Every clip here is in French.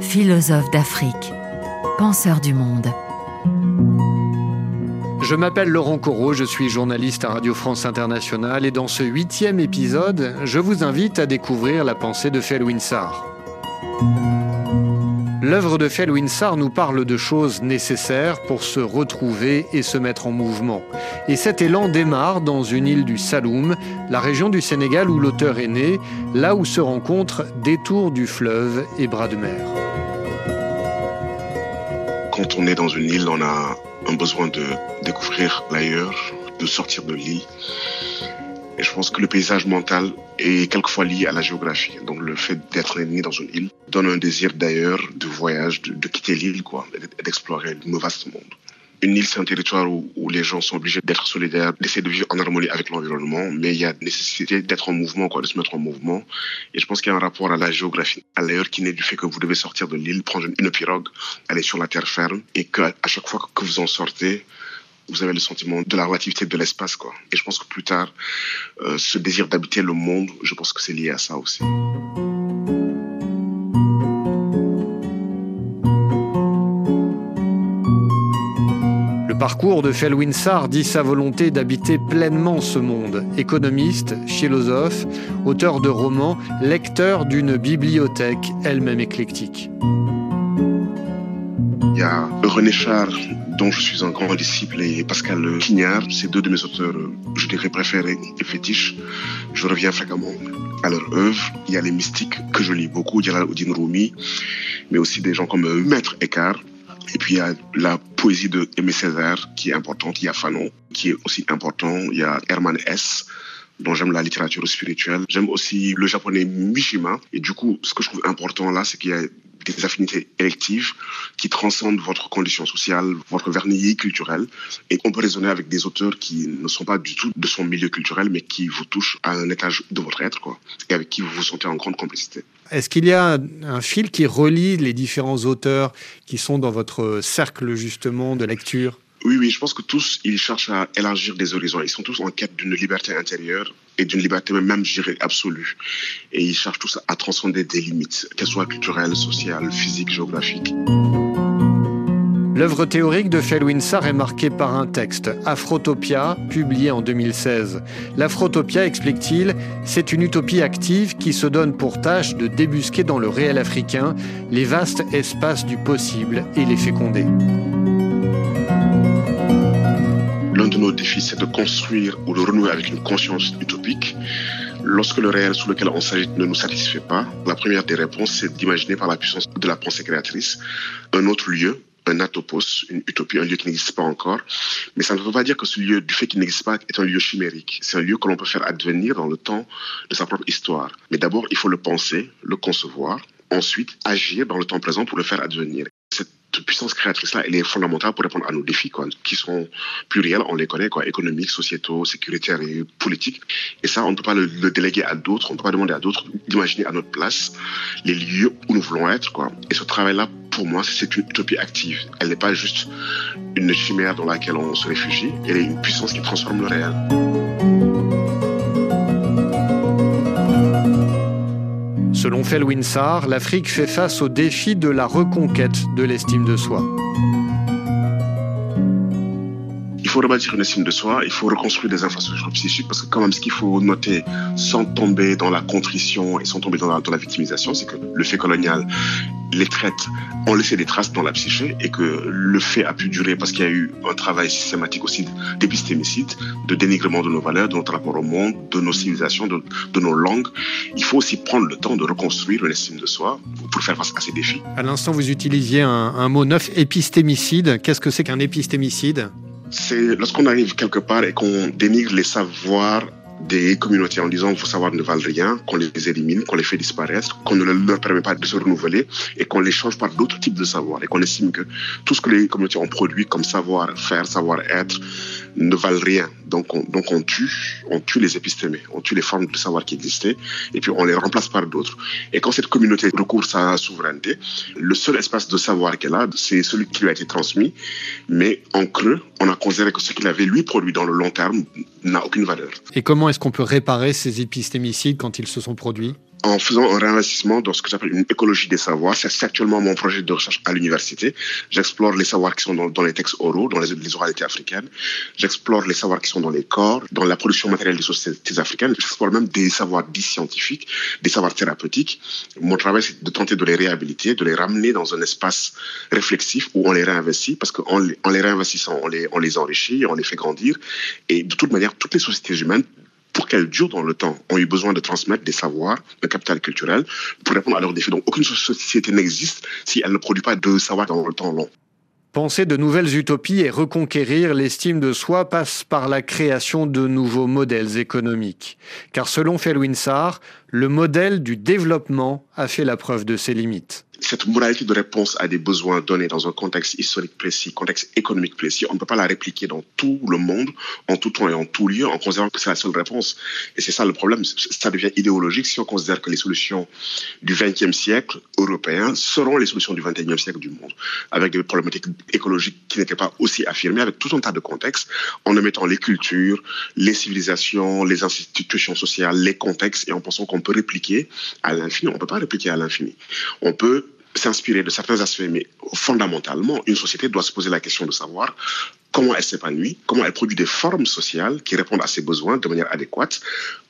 philosophe d'Afrique, penseur du monde. Je m'appelle Laurent Corot, je suis journaliste à Radio France Internationale et dans ce huitième épisode, je vous invite à découvrir la pensée de Felwinsar. L'œuvre de Felwinsar nous parle de choses nécessaires pour se retrouver et se mettre en mouvement. Et cet élan démarre dans une île du Saloum, la région du Sénégal où l'auteur est né, là où se rencontrent détours du fleuve et bras de mer. Quand on est dans une île, on a un besoin de découvrir l'ailleurs, de sortir de l'île. Et je pense que le paysage mental est quelquefois lié à la géographie. Donc le fait d'être né dans une île donne un désir d'ailleurs, de voyage, de, quitter l'île, d'explorer le vaste monde. Une île, c'est un territoire où, les gens sont obligés d'être solidaires, d'essayer de vivre en harmonie avec l'environnement, mais il y a nécessité d'être en mouvement, de se mettre en mouvement. Et je pense qu'il y a un rapport à la géographie, à l'ailleurs qui naît du fait que vous devez sortir de l'île, prendre une pirogue, aller sur la terre ferme, et qu'à chaque fois que vous en sortez, vous avez le sentiment de la relativité de l'espace, quoi. Et je pense que plus tard, euh, ce désir d'habiter le monde, je pense que c'est lié à ça aussi. Le parcours de Felwinsar dit sa volonté d'habiter pleinement ce monde. Économiste, philosophe, auteur de romans, lecteur d'une bibliothèque elle-même éclectique. Il y a René Char dont je suis un grand disciple, et Pascal Quignard. C'est deux de mes auteurs, je dirais, préférés et fétiches. Je reviens fréquemment à leur œuvre. Il y a les mystiques que je lis beaucoup, Oudin Rumi, mais aussi des gens comme euh, Maître Eckhart. Et puis il y a la poésie de Aimé Césaire qui est importante. Il y a Fanon qui est aussi important. Il y a Herman S dont j'aime la littérature spirituelle. J'aime aussi le japonais Mishima. Et du coup, ce que je trouve important là, c'est qu'il y a des affinités électives qui transcendent votre condition sociale, votre vernis culturel. Et on peut raisonner avec des auteurs qui ne sont pas du tout de son milieu culturel, mais qui vous touchent à un étage de votre être, quoi, et avec qui vous vous sentez en grande complicité. Est-ce qu'il y a un fil qui relie les différents auteurs qui sont dans votre cercle, justement, de lecture? Oui, oui, je pense que tous, ils cherchent à élargir des horizons. Ils sont tous en quête d'une liberté intérieure et d'une liberté même, je dirais, absolue. Et ils cherchent tous à transcender des limites, qu'elles soient culturelles, sociales, physiques, géographiques. L'œuvre théorique de Felwinsar est marquée par un texte, Afrotopia, publié en 2016. L'Afrotopia, explique-t-il, c'est une utopie active qui se donne pour tâche de débusquer dans le réel africain les vastes espaces du possible et les féconder. De nos défis, c'est de construire ou de renouer avec une conscience utopique lorsque le réel sur lequel on s'agit ne nous satisfait pas. La première des réponses, c'est d'imaginer par la puissance de la pensée créatrice un autre lieu, un atopos, une utopie, un lieu qui n'existe pas encore. Mais ça ne veut pas dire que ce lieu, du fait qu'il n'existe pas, est un lieu chimérique. C'est un lieu que l'on peut faire advenir dans le temps de sa propre histoire. Mais d'abord, il faut le penser, le concevoir, ensuite agir dans le temps présent pour le faire advenir cette puissance créatrice-là, elle est fondamentale pour répondre à nos défis, quoi, qui sont pluriels, on les connaît, quoi, économiques, sociétaux, sécuritaires et politiques. Et ça, on ne peut pas le, déléguer à d'autres, on ne peut pas demander à d'autres d'imaginer à notre place les lieux où nous voulons être, quoi. Et ce travail-là, pour moi, c'est une utopie active. Elle n'est pas juste une chimère dans laquelle on se réfugie, elle est une puissance qui transforme le réel. Selon Felwinsar, l'Afrique fait face au défi de la reconquête de l'estime de soi. Il faut rebâtir une estime de soi, il faut reconstruire des infrastructures psychiques parce que quand même ce qu'il faut noter sans tomber dans la contrition et sans tomber dans la, dans la victimisation, c'est que le fait colonial les traites ont laissé des traces dans la psyché et que le fait a pu durer parce qu'il y a eu un travail systématique aussi d'épistémicide, de dénigrement de nos valeurs, de notre rapport au monde, de nos civilisations, de, nos langues. Il faut aussi prendre le temps de reconstruire une estime de soi pour faire face à ces défis. À l'instant, vous utilisiez un, un mot neuf, épistémicide. Qu'est-ce que c'est qu'un épistémicide? C'est lorsqu'on arrive quelque part et qu'on dénigre les savoirs des communautés en disant vos savoirs ne valent rien, qu'on les élimine, qu'on les fait disparaître, qu'on ne leur permet pas de se renouveler et qu'on les change par d'autres types de savoirs et qu'on estime que tout ce que les communautés ont produit comme savoir-faire, savoir-être ne valent rien. Donc on, donc on tue, on tue les épistémés, on tue les formes de savoir qui existaient et puis on les remplace par d'autres. Et quand cette communauté recourt sa souveraineté, le seul espace de savoir qu'elle a, c'est celui qui lui a été transmis, mais en creux, on a considéré que ce qu'il avait lui produit dans le long terme n'a aucune valeur. Et comment est-ce qu'on peut réparer ces épistémicides quand ils se sont produits? En faisant un réinvestissement dans ce que j'appelle une écologie des savoirs. C'est actuellement mon projet de recherche à l'université. J'explore les savoirs qui sont dans, les textes oraux, dans les, oralités africaines. J'explore les savoirs qui sont dans les corps, dans la production matérielle des sociétés africaines. J'explore même des savoirs dits scientifiques, des savoirs thérapeutiques. Mon travail, c'est de tenter de les réhabiliter, de les ramener dans un espace réflexif où on les réinvestit, parce qu'en les, réinvestissant, on les enrichit, on les fait grandir. Et de toute manière, toutes les sociétés humaines pour qu'elles durent dans le temps, ont eu besoin de transmettre des savoirs, un capital culturel, pour répondre à leurs défis. Donc aucune société n'existe si elle ne produit pas de savoir dans le temps long. Penser de nouvelles utopies et reconquérir l'estime de soi passe par la création de nouveaux modèles économiques. Car selon Felwinsar, le modèle du développement a fait la preuve de ses limites cette modalité de réponse à des besoins donnés dans un contexte historique précis, contexte économique précis, on ne peut pas la répliquer dans tout le monde, en tout temps et en tout lieu, en considérant que c'est la seule réponse. Et c'est ça le problème. Ça devient idéologique si on considère que les solutions du XXe siècle européen seront les solutions du XXIe siècle du monde, avec des problématiques écologiques qui n'étaient pas aussi affirmées, avec tout un tas de contextes, en mettant les cultures, les civilisations, les institutions sociales, les contextes, et en pensant qu'on peut répliquer à l'infini. On ne peut pas répliquer à l'infini. On peut s'inspirer de certains aspects, mais fondamentalement, une société doit se poser la question de savoir comment elle s'épanouit, comment elle produit des formes sociales qui répondent à ses besoins de manière adéquate,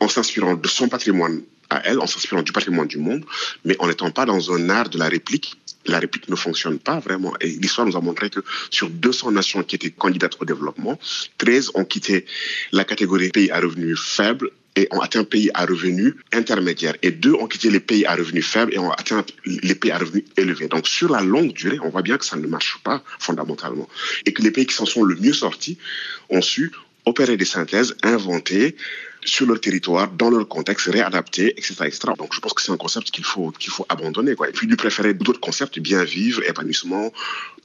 en s'inspirant de son patrimoine à elle, en s'inspirant du patrimoine du monde, mais en n'étant pas dans un art de la réplique. La réplique ne fonctionne pas vraiment. Et l'histoire nous a montré que sur 200 nations qui étaient candidates au développement, 13 ont quitté la catégorie pays à revenus faibles et ont atteint pays à revenus intermédiaires. Et deux ont quitté les pays à revenus faibles et ont atteint les pays à revenus élevés. Donc sur la longue durée, on voit bien que ça ne marche pas fondamentalement. Et que les pays qui s'en sont le mieux sortis ont su opérer des synthèses, inventer sur leur territoire, dans leur contexte, réadapter, etc. etc. Donc je pense que c'est un concept qu'il faut, qu'il faut abandonner. Quoi. Et puis lui préférer d'autres concepts, bien vivre, épanouissement,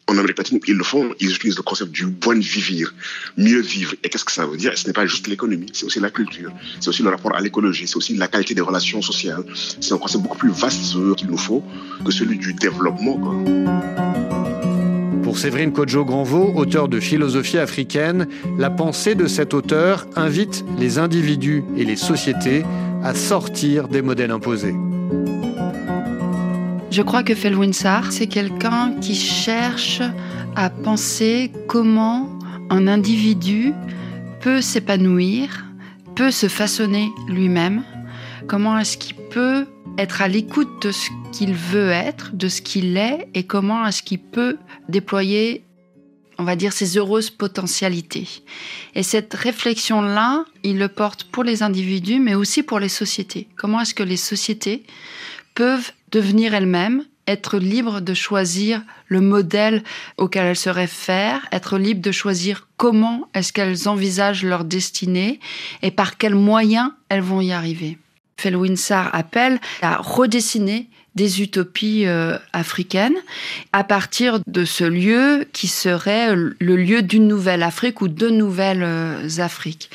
en Amérique latine, ils le font, ils utilisent le concept du bon vivre, mieux vivre. Et qu'est-ce que ça veut dire? Ce n'est pas juste l'économie, c'est aussi la culture, c'est aussi le rapport à l'écologie, c'est aussi la qualité des relations sociales. C'est un concept beaucoup plus vaste qu'il nous faut que celui du développement. Pour Séverine Kodjo Granvaux, auteur de Philosophie africaine, la pensée de cet auteur invite les individus et les sociétés à sortir des modèles imposés. Je crois que Felwinsar, c'est quelqu'un qui cherche à penser comment un individu peut s'épanouir, peut se façonner lui-même, comment est-ce qu'il peut être à l'écoute de ce qu'il veut être, de ce qu'il est, et comment est-ce qu'il peut déployer, on va dire, ses heureuses potentialités. Et cette réflexion-là, il le porte pour les individus, mais aussi pour les sociétés. Comment est-ce que les sociétés peuvent devenir elles-mêmes, être libres de choisir le modèle auquel elles se réfèrent, être libres de choisir comment est-ce qu'elles envisagent leur destinée et par quels moyens elles vont y arriver. Felwinsar appelle à redessiner des utopies euh, africaines à partir de ce lieu qui serait le lieu d'une nouvelle Afrique ou de nouvelles euh, Afriques.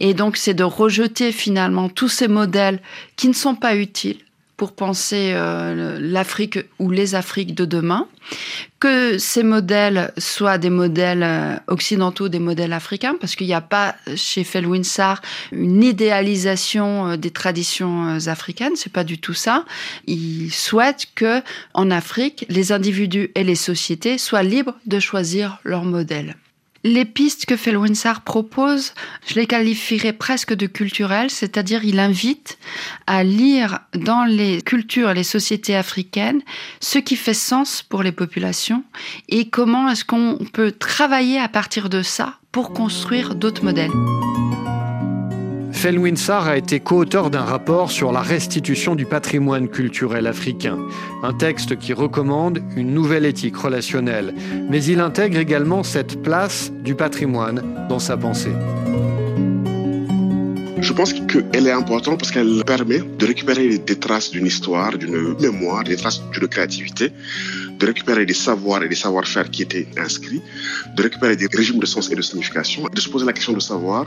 Et donc c'est de rejeter finalement tous ces modèles qui ne sont pas utiles pour penser euh, l'Afrique ou les Afriques de demain, que ces modèles soient des modèles euh, occidentaux, des modèles africains, parce qu'il n'y a pas chez Felwinsar une idéalisation euh, des traditions africaines, c'est pas du tout ça. Il souhaite que en Afrique, les individus et les sociétés soient libres de choisir leur modèle. Les pistes que Felwinsar propose, je les qualifierais presque de culturelles, c'est-à-dire il invite à lire dans les cultures et les sociétés africaines ce qui fait sens pour les populations et comment est-ce qu'on peut travailler à partir de ça pour construire d'autres modèles. Felwinsar a été co-auteur d'un rapport sur la restitution du patrimoine culturel africain, un texte qui recommande une nouvelle éthique relationnelle, mais il intègre également cette place du patrimoine dans sa pensée. Je pense qu'elle est importante parce qu'elle permet de récupérer des traces d'une histoire, d'une mémoire, des traces d'une créativité, de récupérer des savoirs et des savoir-faire qui étaient inscrits, de récupérer des régimes de sens et de signification, de se poser la question de savoir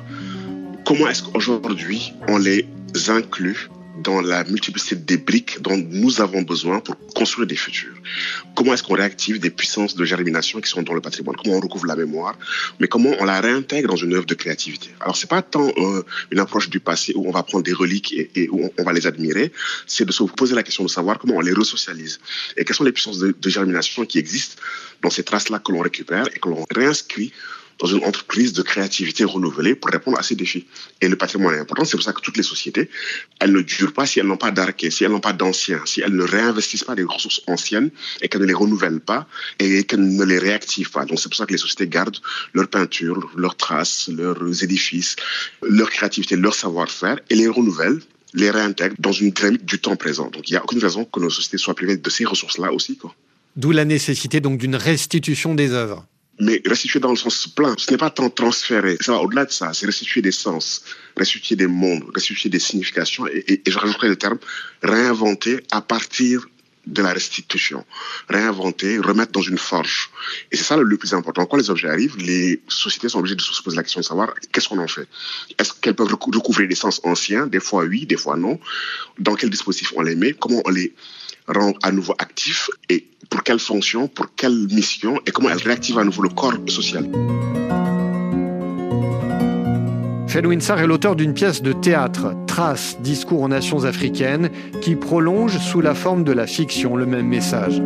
comment est-ce qu'aujourd'hui on les inclut dans la multiplicité des briques dont nous avons besoin pour construire des futurs? Comment est-ce qu'on réactive des puissances de germination qui sont dans le patrimoine? Comment on recouvre la mémoire? Mais comment on la réintègre dans une œuvre de créativité? Alors, c'est pas tant euh, une approche du passé où on va prendre des reliques et, où on, va les admirer, c'est de se poser la question de savoir comment on les resocialise. Et quelles sont les puissances de, de germination qui existent dans ces traces-là que l'on récupère et que l'on réinscrit dans une entreprise de créativité renouvelée pour répondre à ces défis. Et le patrimoine est important. C'est pour ça que toutes les sociétés, elles ne durent pas si elles n'ont pas d'arquets, si elles n'ont pas d'anciens, si elles ne réinvestissent pas des ressources anciennes et qu'elles ne les renouvellent pas et qu'elles ne les réactivent pas. Donc c'est pour ça que les sociétés gardent leurs peintures, leurs traces, leurs édifices, leur créativité, leur savoir-faire et les renouvellent les réintègrent dans une dynamique du temps présent. Donc il n'y a aucune raison que nos sociétés soient privées de ces ressources-là aussi. D'où la nécessité donc d'une restitution des œuvres mais restituer dans le sens plein. Ce n'est pas tant transférer, ça au-delà de ça, c'est restituer des sens, restituer des mondes, restituer des significations, et, je rajouterai le terme réinventer à partir de la restitution. Réinventer, remettre dans une forge. Et c'est ça le, plus important. Quand les objets arrivent, les sociétés sont obligées de se poser la question de savoir qu'est-ce qu'on en fait. Est-ce qu'elles peuvent recouvrir des sens anciens? Des fois oui, des fois non. Dans quel dispositif on les met? Comment on les rend à nouveau actifs Et pour quelle fonction, pour quelle mission et comment elle réactive à nouveau le corps social. Winsar est l'auteur d'une pièce de théâtre, Trace, discours aux nations africaines, qui prolonge sous la forme de la fiction le même message.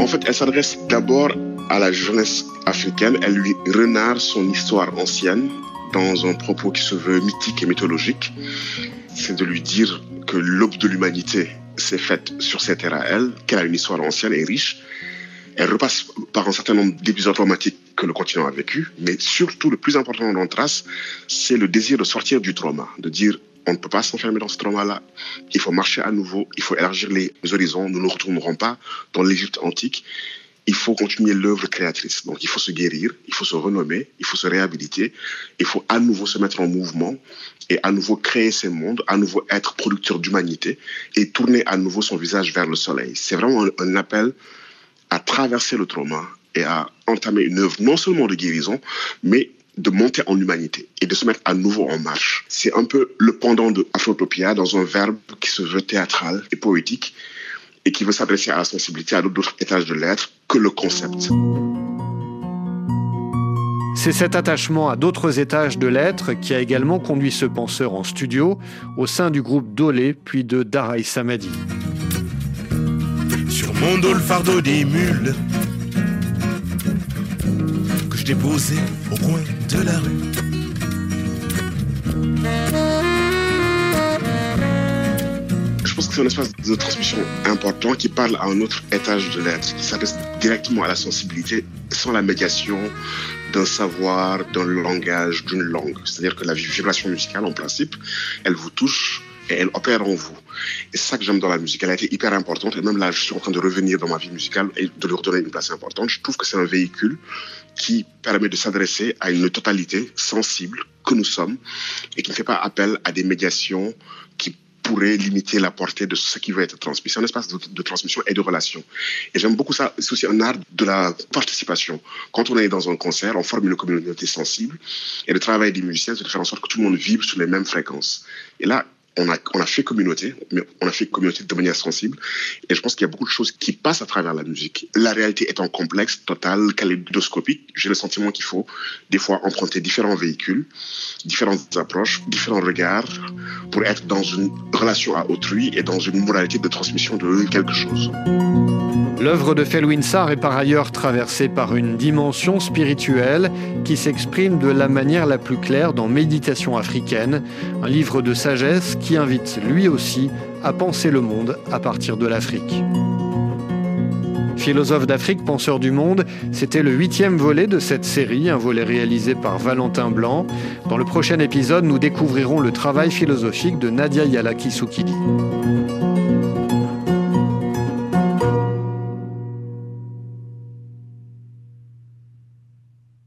En fait, elle s'adresse d'abord à la jeunesse africaine. Elle lui renarre son histoire ancienne dans un propos qui se veut mythique et mythologique. C'est de lui dire que l'aube de l'humanité s'est faite sur cette terre à elle, qu'elle a une histoire ancienne et riche. Elle repasse par un certain nombre d'épisodes traumatiques que le continent a vécu, mais surtout le plus important dans Trace, c'est le désir de sortir du trauma, de dire on ne peut pas s'enfermer dans ce trauma-là, il faut marcher à nouveau, il faut élargir les horizons, nous ne retournerons pas dans l'Égypte antique, il faut continuer l'œuvre créatrice. Donc il faut se guérir, il faut se renommer, il faut se réhabiliter, il faut à nouveau se mettre en mouvement et à nouveau créer ces mondes, à nouveau être producteur d'humanité et tourner à nouveau son visage vers le soleil. C'est vraiment un, appel à traverser le trauma et à entamer une œuvre non seulement de guérison, mais de monter en humanité et de se mettre à nouveau en marche. C'est un peu le pendant de Afrotopia dans un verbe qui se veut théâtral et poétique et qui veut s'adresser à la sensibilité à d'autres étages de l'être que le concept. C'est cet attachement à d'autres étages de l'être qui a également conduit ce penseur en studio au sein du groupe Dolé puis de Daraï Samadi. Sur mon dos le fardeau des mules que je déposais au coin de la rue. C'est un espace de transmission important qui parle à un autre étage de l'être, qui s'adresse directement à la sensibilité sans la médiation d'un savoir, d'un langage, d'une langue. C'est-à-dire que la vibration musicale, en principe, elle vous touche et elle opère en vous. Et ça que j'aime dans la musique. Elle a été hyper importante. Et même là, je suis en train de revenir dans ma vie musicale et de lui redonner une place importante. Je trouve que c'est un véhicule qui permet de s'adresser à une totalité sensible que nous sommes et qui ne fait pas appel à des médiations qui pourrait limiter la portée de ce qui veut être transmis. C'est un espace de, transmission et de relation. Et j'aime beaucoup ça. C'est aussi un art de la participation. Quand on est dans un concert, on forme une communauté sensible. Et le travail des musiciens, c'est de faire en sorte que tout le monde vibre sur les mêmes fréquences. Et là, on a, fait communauté, mais on a fait communauté de manière sensible. Et je pense qu'il y a beaucoup de choses qui passent à travers la musique. La réalité étant complexe, totale, kaléidoscopique, j'ai le sentiment qu'il faut des fois emprunter différents véhicules, différentes approches, différents regards pour être dans une relation à autrui et dans une moralité de transmission de quelque chose. L'œuvre de Felwinsar est par ailleurs traversée par une dimension spirituelle qui s'exprime de la manière la plus claire dans Méditation africaine, un livre de sagesse qui invite lui aussi à penser le monde à partir de l'Afrique. Philosophe d'Afrique, penseur du monde, c'était le huitième volet de cette série, un volet réalisé par Valentin Blanc. Dans le prochain épisode, nous découvrirons le travail philosophique de Nadia Yalaki Soukidi.